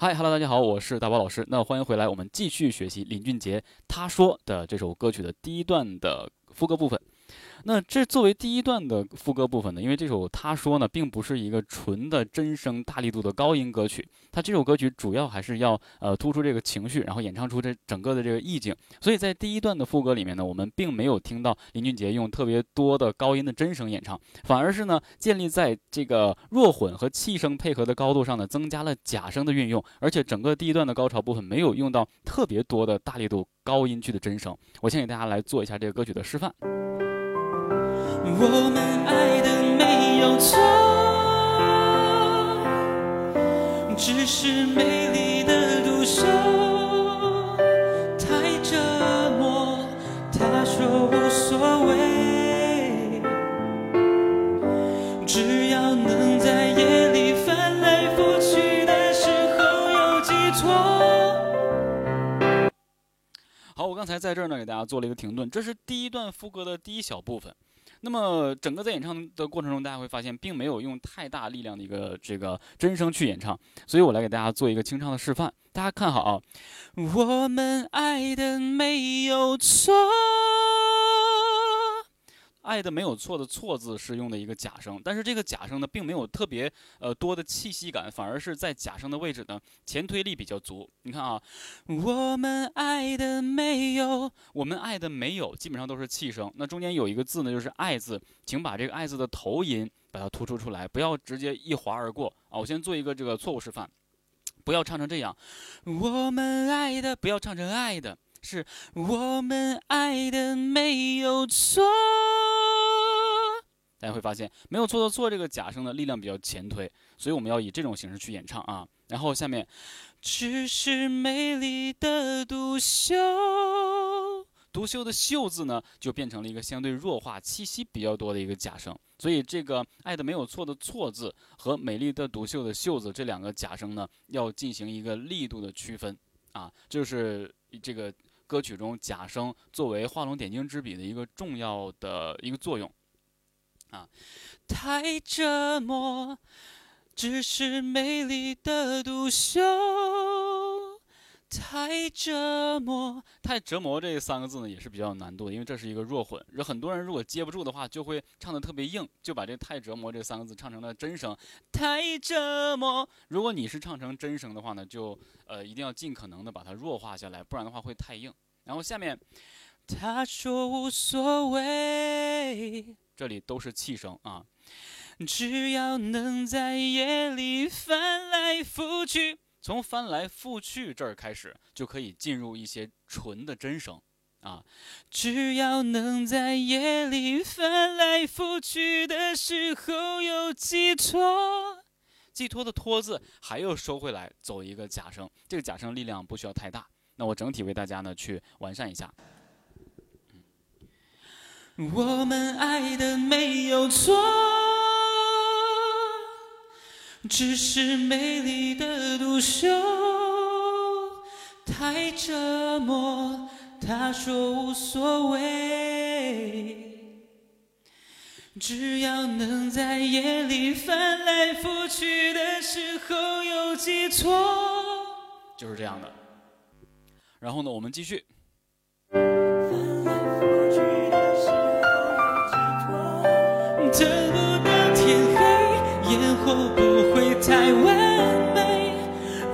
嗨，Hello，大家好，我是大宝老师。那欢迎回来，我们继续学习林俊杰他说的这首歌曲的第一段的副歌部分。那这作为第一段的副歌部分呢，因为这首他说呢，并不是一个纯的真声大力度的高音歌曲，它这首歌曲主要还是要呃突出这个情绪，然后演唱出这整个的这个意境。所以在第一段的副歌里面呢，我们并没有听到林俊杰用特别多的高音的真声演唱，反而是呢建立在这个弱混和气声配合的高度上呢，增加了假声的运用，而且整个第一段的高潮部分没有用到特别多的大力度高音区的真声。我先给大家来做一下这个歌曲的示范。我们爱的没有错，只是美丽的独秀太折磨。他说无所谓，只要能在夜里翻来覆去的时候有寄托。好，我刚才在这儿呢，给大家做了一个停顿，这是第一段副歌的第一小部分。那么整个在演唱的过程中，大家会发现，并没有用太大力量的一个这个真声去演唱，所以我来给大家做一个清唱的示范，大家看好啊，我们爱的没有错。爱的没有错的错字是用的一个假声，但是这个假声呢，并没有特别呃多的气息感，反而是在假声的位置呢前推力比较足。你看啊，我们爱的没有，我们爱的没有，基本上都是气声。那中间有一个字呢，就是爱字，请把这个爱字的头音把它突出出来，不要直接一划而过啊。我先做一个这个错误示范，不要唱成这样，我们爱的，不要唱成爱的，是我们爱的没有错。大家会发现，没有错的错这个假声的力量比较前推，所以我们要以这种形式去演唱啊。然后下面，只是美丽的独秀，独秀的秀字呢，就变成了一个相对弱化、气息比较多的一个假声。所以这个爱的没有错的错字和美丽的独秀的秀字这两个假声呢，要进行一个力度的区分啊，就是这个歌曲中假声作为画龙点睛之笔的一个重要的一个作用。啊，太折磨，只是美丽的独秀。太折磨，太折磨这三个字呢，也是比较有难度的，因为这是一个弱混。有很多人如果接不住的话，就会唱的特别硬，就把这太折磨这三个字唱成了真声。太折磨，如果你是唱成真声的话呢，就呃一定要尽可能的把它弱化下来，不然的话会太硬。然后下面，他说无所谓。这里都是气声啊，只要能在夜里翻来覆去，从翻来覆去这儿开始就可以进入一些纯的真声啊。只要能在夜里翻来覆去的时候有寄托，寄托的托字还要收回来，走一个假声，这个假声力量不需要太大。那我整体为大家呢去完善一下。我们爱的没有错，只是美丽的独秀太折磨。他说无所谓，只要能在夜里翻来覆去的时候有寄托，就是这样的。然后呢，我们继续。黑，烟火不会太完美，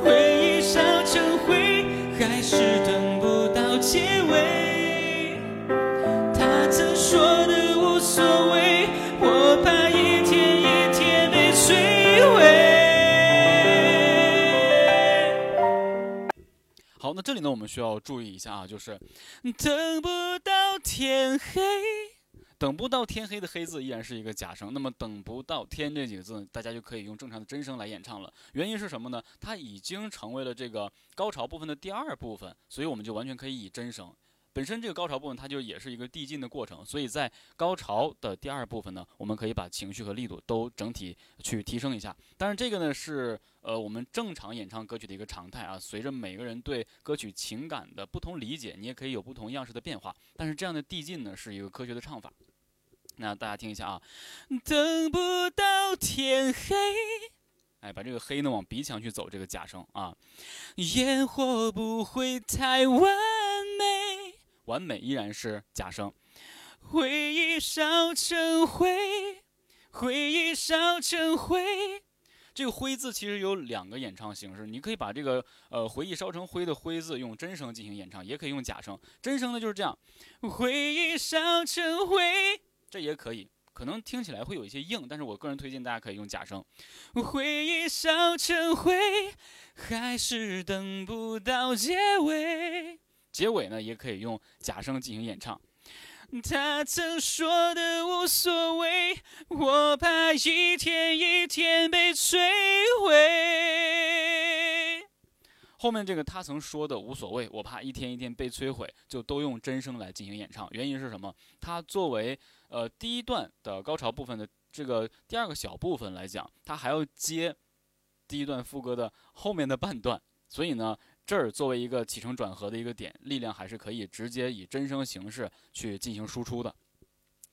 回忆烧成灰，还是等不到结尾。他曾说的无所谓，我怕一天一天被摧毁。好，那这里呢，我们需要注意一下啊，就是等不到天黑。等不到天黑的黑字依然是一个假声，那么等不到天这几个字，大家就可以用正常的真声来演唱了。原因是什么呢？它已经成为了这个高潮部分的第二部分，所以我们就完全可以以真声。本身这个高潮部分它就也是一个递进的过程，所以在高潮的第二部分呢，我们可以把情绪和力度都整体去提升一下。当然，这个呢是呃我们正常演唱歌曲的一个常态啊。随着每个人对歌曲情感的不同理解，你也可以有不同样式的变化。但是这样的递进呢，是一个科学的唱法。那大家听一下啊，等不到天黑，哎，把这个黑呢往鼻腔去走，这个假声啊，烟火不会太完美，完美依然是假声，回忆烧成灰，回忆烧成灰。这个“灰”字其实有两个演唱形式，你可以把这个呃“回忆烧成灰”的“灰”字用真声进行演唱，也可以用假声。真声呢就是这样，回忆烧成灰，这也可以，可能听起来会有一些硬，但是我个人推荐大家可以用假声。回忆烧成灰，还是等不到结尾。结尾呢也可以用假声进行演唱。他曾说的无所谓，我怕一天一天被摧毁。后面这个他曾说的无所谓，我怕一天一天被摧毁，就都用真声来进行演唱。原因是什么？它作为呃第一段的高潮部分的这个第二个小部分来讲，它还要接第一段副歌的后面的半段，所以呢。这儿作为一个起承转合的一个点，力量还是可以直接以真声形式去进行输出的。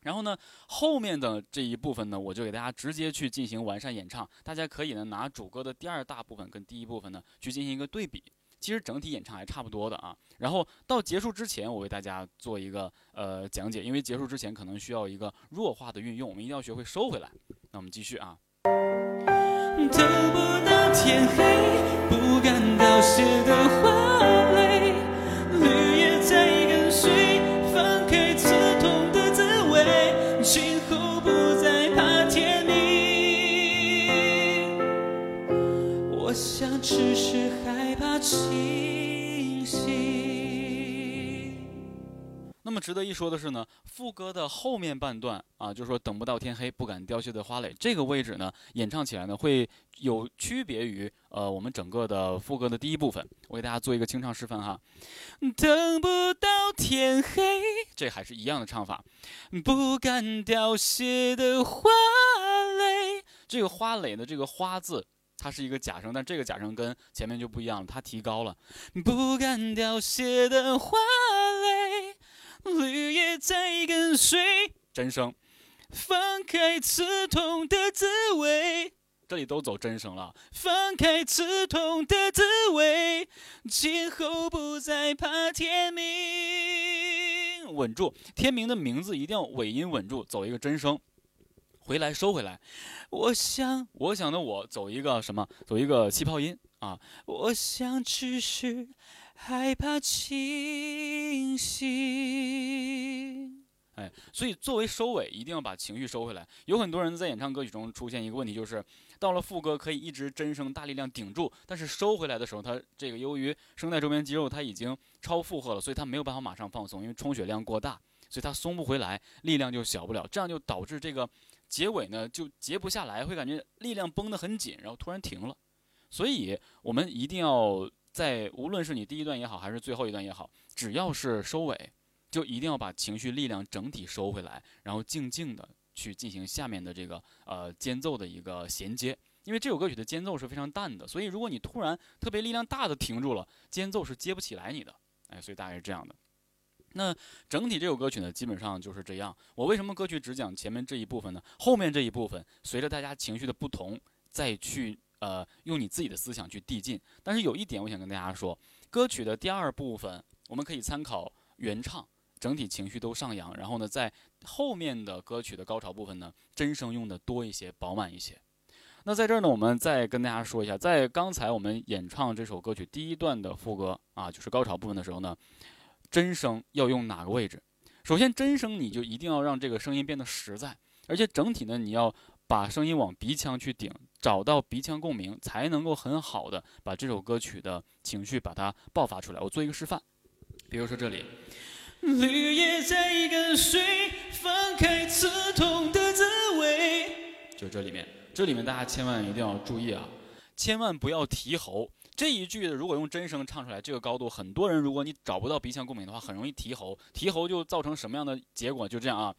然后呢，后面的这一部分呢，我就给大家直接去进行完善演唱。大家可以呢拿主歌的第二大部分跟第一部分呢去进行一个对比，其实整体演唱还差不多的啊。然后到结束之前，我为大家做一个呃讲解，因为结束之前可能需要一个弱化的运用，我们一定要学会收回来。那我们继续啊。等不到天黑，不敢凋谢的花值得一说的是呢，副歌的后面半段啊，就是说等不到天黑，不敢凋谢的花蕾，这个位置呢，演唱起来呢会有区别于呃我们整个的副歌的第一部分。我给大家做一个清唱示范哈，等不到天黑，这还是一样的唱法，不敢凋谢的花蕾，这个花蕾的这个花字，它是一个假声，但这个假声跟前面就不一样了，它提高了，不敢凋谢的花蕾。绿叶在跟随，真声，放开刺痛的滋味。这里都走真声了，放开刺痛的滋味，今后不再怕天明。稳住，天明的名字一定要尾音稳住，走一个真声，回来收回来。我想，我想的我走一个什么？走一个气泡音啊。我想只是。害怕清醒，哎，所以作为收尾，一定要把情绪收回来。有很多人在演唱歌曲中出现一个问题，就是到了副歌可以一直真声大力量顶住，但是收回来的时候，它这个由于声带周边肌肉它已经超负荷了，所以它没有办法马上放松，因为充血量过大，所以它松不回来，力量就小不了，这样就导致这个结尾呢就结不下来，会感觉力量绷得很紧，然后突然停了。所以我们一定要。在无论是你第一段也好，还是最后一段也好，只要是收尾，就一定要把情绪力量整体收回来，然后静静的去进行下面的这个呃间奏的一个衔接。因为这首歌曲的间奏是非常淡的，所以如果你突然特别力量大的停住了，间奏是接不起来你的。哎，所以大概是这样的。那整体这首歌曲呢，基本上就是这样。我为什么歌曲只讲前面这一部分呢？后面这一部分随着大家情绪的不同再去。呃，用你自己的思想去递进。但是有一点，我想跟大家说，歌曲的第二部分，我们可以参考原唱，整体情绪都上扬。然后呢，在后面的歌曲的高潮部分呢，真声用的多一些，饱满一些。那在这儿呢，我们再跟大家说一下，在刚才我们演唱这首歌曲第一段的副歌啊，就是高潮部分的时候呢，真声要用哪个位置？首先，真声你就一定要让这个声音变得实在，而且整体呢，你要把声音往鼻腔去顶。找到鼻腔共鸣，才能够很好的把这首歌曲的情绪把它爆发出来。我做一个示范，比如说这里，绿叶在跟随，放开刺痛的滋味。就这里面，这里面大家千万一定要注意啊，千万不要提喉。这一句如果用真声唱出来，这个高度，很多人如果你找不到鼻腔共鸣的话，很容易提喉。提喉就造成什么样的结果？就这样啊。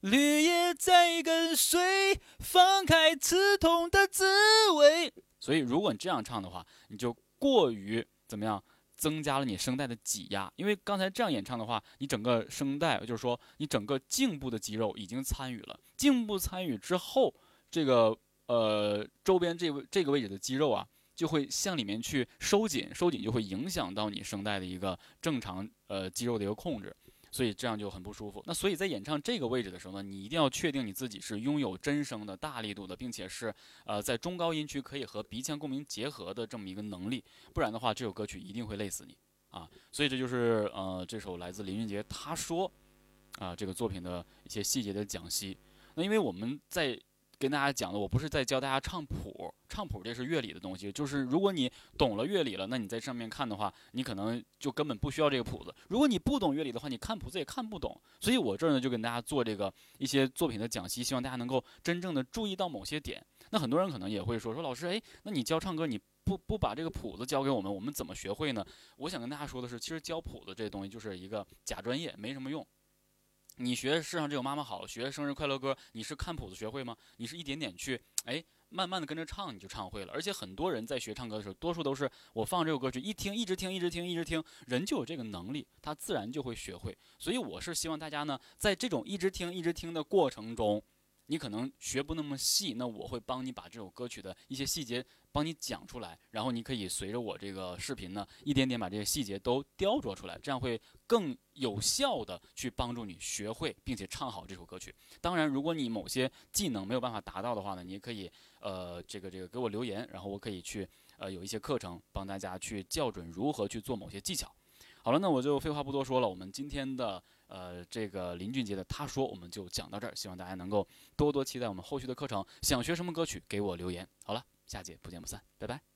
绿叶在跟随，放开刺痛的滋味。所以，如果你这样唱的话，你就过于怎么样，增加了你声带的挤压。因为刚才这样演唱的话，你整个声带，就是说你整个颈部的肌肉已经参与了。颈部参与之后，这个呃周边这位这个位置的肌肉啊，就会向里面去收紧，收紧就会影响到你声带的一个正常呃肌肉的一个控制。所以这样就很不舒服。那所以在演唱这个位置的时候呢，你一定要确定你自己是拥有真声的大力度的，并且是呃在中高音区可以和鼻腔共鸣结合的这么一个能力，不然的话这首歌曲一定会累死你啊。所以这就是呃这首来自林俊杰他说啊这个作品的一些细节的讲析。那因为我们在跟大家讲的，我不是在教大家唱谱，唱谱这是乐理的东西。就是如果你懂了乐理了，那你在上面看的话，你可能就根本不需要这个谱子。如果你不懂乐理的话，你看谱子也看不懂。所以我这儿呢就跟大家做这个一些作品的讲析，希望大家能够真正的注意到某些点。那很多人可能也会说说老师，哎，那你教唱歌你不不把这个谱子教给我们，我们怎么学会呢？我想跟大家说的是，其实教谱子这东西就是一个假专业，没什么用。你学世上只有妈妈好，学生日快乐歌，你是看谱子学会吗？你是一点点去，哎，慢慢的跟着唱，你就唱会了。而且很多人在学唱歌的时候，多数都是我放这首歌曲，一听，一直听，一直听，一直听，人就有这个能力，他自然就会学会。所以我是希望大家呢，在这种一直听，一直听的过程中。你可能学不那么细，那我会帮你把这首歌曲的一些细节帮你讲出来，然后你可以随着我这个视频呢，一点点把这些细节都雕琢出来，这样会更有效的去帮助你学会并且唱好这首歌曲。当然，如果你某些技能没有办法达到的话呢，你也可以呃这个这个给我留言，然后我可以去呃有一些课程帮大家去校准如何去做某些技巧。好了，那我就废话不多说了。我们今天的呃这个林俊杰的他说，我们就讲到这儿。希望大家能够多多期待我们后续的课程。想学什么歌曲，给我留言。好了，下节不见不散，拜拜。